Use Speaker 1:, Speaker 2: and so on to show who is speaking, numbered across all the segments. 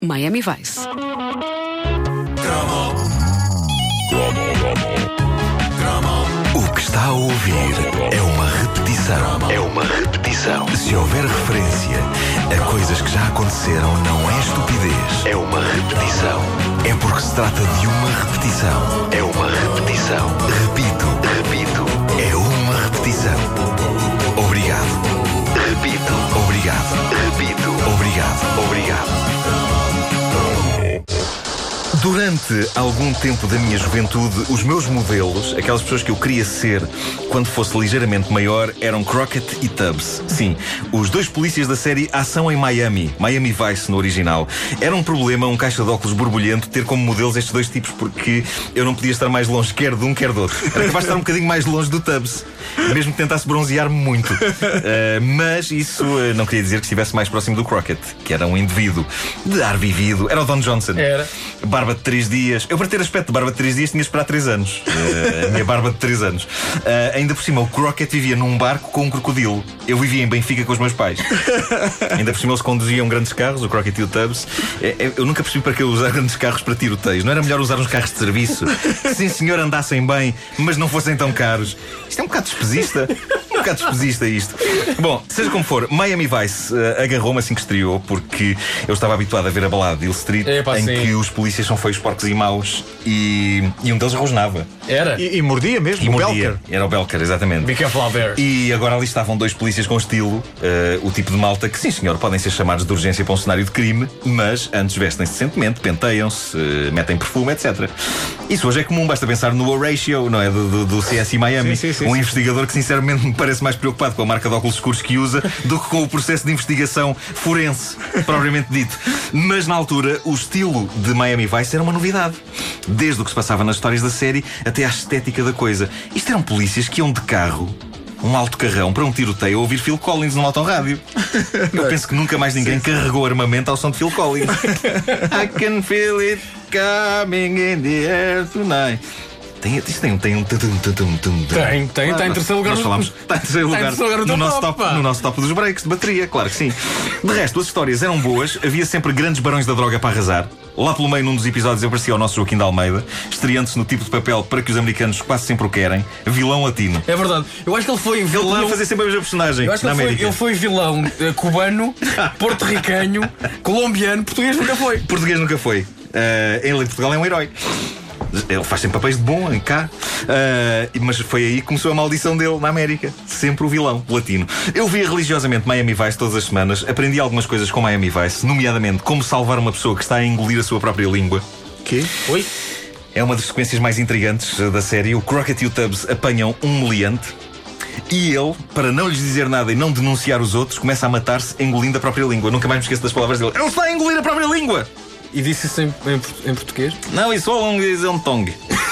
Speaker 1: Miami Vice.
Speaker 2: O que está a ouvir é uma repetição. É uma repetição. Se houver referência a coisas que já aconteceram, não é estupidez. É uma repetição. É porque se trata de uma repetição. É uma repetição. Repito, repito. É uma repetição. Durante algum tempo da minha juventude, os meus modelos, aquelas pessoas que eu queria ser quando fosse ligeiramente maior, eram Crockett e Tubbs. Sim, os dois polícias da série Ação em Miami, Miami Vice no original. Era um problema, um caixa de óculos borbulhento, ter como modelos estes dois tipos, porque eu não podia estar mais longe quer de um, quer do outro. Era capaz de estar um bocadinho mais longe do Tubbs, mesmo que tentasse bronzear-me muito. Uh, mas isso uh, não queria dizer que estivesse mais próximo do Crockett, que era um indivíduo de ar vivido. Era o Don Johnson.
Speaker 3: Era.
Speaker 2: Barba de 3 dias. Eu, para ter aspecto de barba de 3 dias, tinha de esperar 3 anos. Uh, a minha barba de 3 anos. Uh, ainda por cima, o Crockett vivia num barco com um crocodilo. Eu vivia em Benfica com os meus pais. ainda por cima, eles conduziam grandes carros, o Crockett e o Tubbs. É, eu nunca percebi para que eu usar grandes carros para tiroteios. Não era melhor usar uns carros de serviço? Que, sim, senhor, andassem bem, mas não fossem tão caros. Isto é um bocado despesista. Bocado isto. Bom, seja como for, Miami Vice uh, agarrou-me assim que estreou, porque eu estava habituado a ver a balada de Hill Street,
Speaker 3: Epá,
Speaker 2: em
Speaker 3: sim.
Speaker 2: que os polícias são feios, porcos e maus, e, e um deles rosnava.
Speaker 3: Era.
Speaker 4: E, e mordia mesmo,
Speaker 2: E
Speaker 4: o
Speaker 2: mordia.
Speaker 4: Belker.
Speaker 2: Era o Belker, exatamente.
Speaker 3: Be careful out there.
Speaker 2: E agora ali estavam dois polícias com estilo, eh, o tipo de malta que, sim senhor, podem ser chamados de urgência para um cenário de crime, mas antes vestem-se decentemente, penteiam-se, eh, metem perfume, etc. Isso hoje é comum, basta pensar no Horatio, não é? Do, do, do CSI Miami.
Speaker 4: Sim, sim, sim,
Speaker 2: um investigador que, sinceramente, me parece mais preocupado com a marca de óculos escuros que usa do que com o processo de investigação forense, propriamente dito. Mas na altura, o estilo de Miami Vice era uma novidade. Desde o que se passava nas histórias da série até à estética da coisa. Isto eram polícias que iam de carro. Um alto carrão para um tiroteio a ouvir Phil Collins num autorrádio. Eu penso que nunca mais ninguém carregou armamento ao som de Phil Collins. I can feel it coming in the air tonight. Tem, isto tem, um- tem um. tum.
Speaker 3: Tem, tem, está em terceiro lugar
Speaker 2: Nós falamos, está em terceiro
Speaker 3: Está em
Speaker 2: lugar,
Speaker 3: terceiro lugar no
Speaker 2: nosso
Speaker 3: top,
Speaker 2: no nosso top dos breaks de bateria, claro que sim. De resto, as histórias eram boas, havia sempre grandes barões da droga para arrasar. Lá pelo meio, num dos episódios, aparecia o nosso Joaquim de Almeida, estreando-se no tipo de papel para que os americanos quase sempre o querem, vilão latino.
Speaker 3: É verdade. Eu acho que ele foi
Speaker 2: Ele
Speaker 3: vilão.
Speaker 2: podia fazer sempre a mesma personagem
Speaker 3: Eu acho que
Speaker 2: na
Speaker 3: ele foi, ele foi vilão eh, cubano, porto-ricanho, colombiano, português nunca foi.
Speaker 2: Português nunca foi. Eh, ele em Portugal é um herói. Ele faz sempre papéis de bom em cá. Eh, mas foi aí que começou a maldição dele na América. Sempre o vilão latino. Eu via religiosamente Miami Vice todas as semanas. Aprendi algumas coisas com Miami Vice, nomeadamente como salvar uma pessoa que está a engolir a sua própria língua.
Speaker 4: Quê?
Speaker 3: Oi?
Speaker 2: É uma das sequências mais intrigantes da série. O Crockett e o Tubbs apanham um meliante. E ele, para não lhes dizer nada e não denunciar os outros, começa a matar-se engolindo a própria língua. Nunca mais me esqueço das palavras dele. Ele está a engolir a própria língua!
Speaker 3: E disse isso em, em em português?
Speaker 2: Não, isso é um tongue.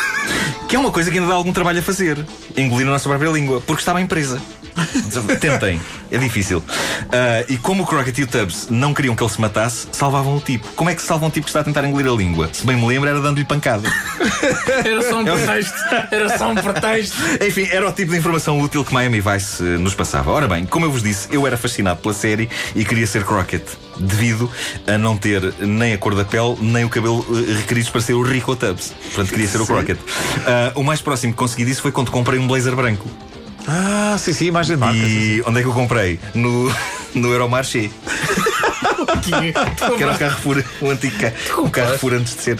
Speaker 2: Que é uma coisa que ainda dá algum trabalho a fazer. Engolir a nossa própria língua, porque está bem presa. Tentem, é difícil. Ah, e como o Crockett e o Tubbs não queriam que ele se matasse, salvavam o tipo. Como é que se salva um tipo que está a tentar engolir a língua? Se bem me lembro, era dando-lhe pancada.
Speaker 3: Era só um pretexto. Era só um pretexto.
Speaker 2: Enfim, era o tipo de informação útil que Miami Vice eh, nos passava. Ora bem, como eu vos disse, eu era fascinado pela série e queria ser Crockett, devido a não ter nem a cor da pele, nem o cabelo eh, requeridos para ser o Rico Tubbs. Portanto, queria ser o Crockett. Ah, o mais próximo que consegui disso foi quando comprei um blazer branco.
Speaker 4: Ah, sim, sim, imagem de marca. sim,
Speaker 2: E onde é que eu comprei? No, no Euromarché, que era o Carrefour, o antigo o Carrefour antes de ser.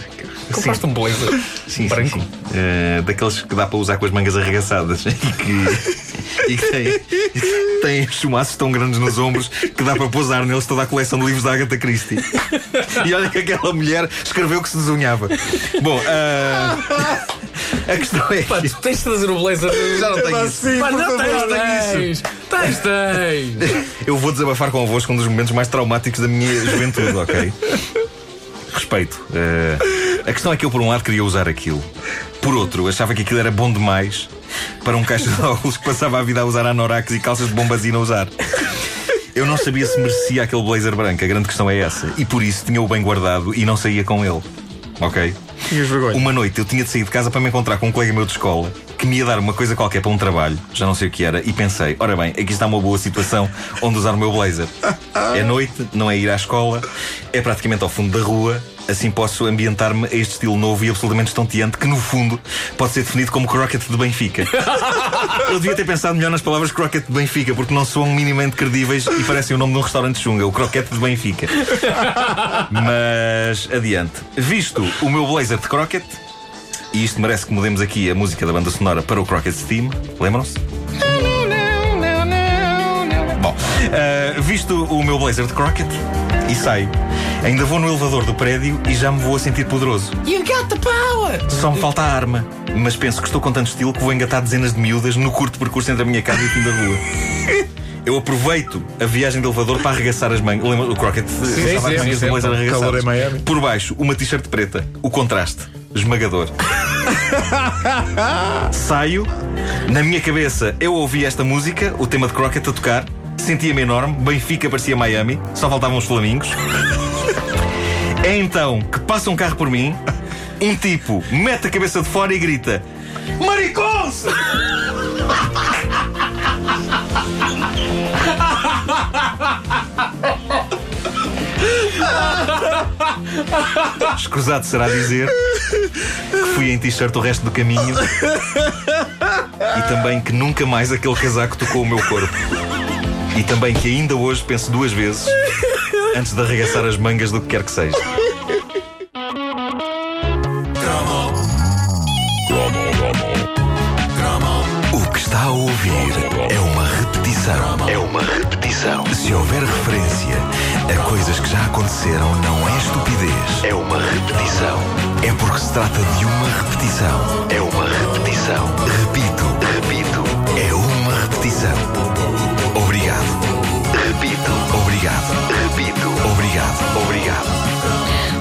Speaker 3: Compraste um blazer
Speaker 2: Sim, sim,
Speaker 3: branco.
Speaker 2: sim. Eh, daqueles que dá para usar com as mangas arregaçadas e que, e que tem, tem chumaços tão grandes nos ombros que dá para pousar neles toda a coleção de livros da Agatha Christie. E olha que aquela mulher escreveu que se desunhava. Bom, ah, a questão é
Speaker 3: Pá, tu tens de trazer o blazer.
Speaker 2: já não tenho isso.
Speaker 4: Sim,
Speaker 3: Pá, não
Speaker 4: favor.
Speaker 3: tens, tens. Tens, tens.
Speaker 2: Eu vou desabafar convosco um dos momentos mais traumáticos da minha juventude, ok? Respeito. Eh, a questão é que eu, por um lado, queria usar aquilo. Por outro, achava que aquilo era bom demais para um caixa de óculos que passava a vida a usar anoraks e calças de bombazina a usar. Eu não sabia se merecia aquele blazer branco, a grande questão é essa. E por isso tinha-o bem guardado e não saía com ele. Ok? Uma noite eu tinha de sair de casa para me encontrar com um colega meu de escola que me ia dar uma coisa qualquer para um trabalho, já não sei o que era, e pensei: ora bem, aqui está uma boa situação onde usar o meu blazer. É noite, não é ir à escola, é praticamente ao fundo da rua. Assim posso ambientar-me a este estilo novo e absolutamente estonteante que, no fundo, pode ser definido como croquete de Benfica. Eu devia ter pensado melhor nas palavras croquete de Benfica, porque não soam minimamente credíveis e parecem o nome de um restaurante chunga, o croquete de Benfica. Mas adiante. Visto o meu blazer de croquete, e isto merece que mudemos aqui a música da banda sonora para o Crockett Steam, lembram-se? Bom, uh, visto o meu blazer de Crockett, e saio. Ainda vou no elevador do prédio e já me vou a sentir poderoso.
Speaker 3: You got the power!
Speaker 2: Só me falta a arma. Mas penso que estou com tanto estilo que vou engatar dezenas de miúdas no curto percurso entre a minha casa e o fim da rua. Eu aproveito a viagem de elevador para arregaçar as mangas. Lembra o Crockett?
Speaker 4: sim, sim, sim,
Speaker 2: blazer arregaçadas.
Speaker 4: calor em Miami.
Speaker 2: Por baixo, uma t-shirt preta. O contraste. Esmagador. Saio. Na minha cabeça, eu ouvi esta música, o tema de Crockett a tocar. Sentia-me enorme. Benfica parecia Miami. Só faltavam os flamingos. É então que passa um carro por mim. Um tipo mete a cabeça de fora e grita: Maricons! Escusado será dizer que fui em t-shirt o resto do caminho e também que nunca mais aquele casaco tocou o meu corpo. E também que ainda hoje penso duas vezes antes de arregaçar as mangas do que quer que seja.
Speaker 1: O que está a ouvir é uma repetição. É uma repetição. Se houver referência a coisas que já aconteceram, não é estupidez. É uma repetição. É porque se trata de uma repetição. É uma repetição. Repito, repito. É uma repetição. Obrigado. Repito. Obrigado. Repito. Obrigado. Obrigado.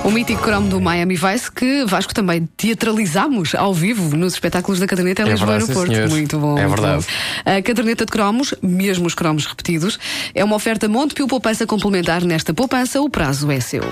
Speaker 5: O mítico cromo do Miami Vice, que Vasco também teatralizamos ao vivo nos espetáculos da caderneta em
Speaker 3: É
Speaker 5: Lisboa
Speaker 3: verdade,
Speaker 5: no Porto.
Speaker 3: senhor.
Speaker 5: Muito bom.
Speaker 3: É
Speaker 5: muito
Speaker 3: verdade.
Speaker 5: bom. A caderneta de cromos, mesmo os cromos repetidos, é uma oferta Montepio Poupança complementar. Nesta poupança, o prazo é seu.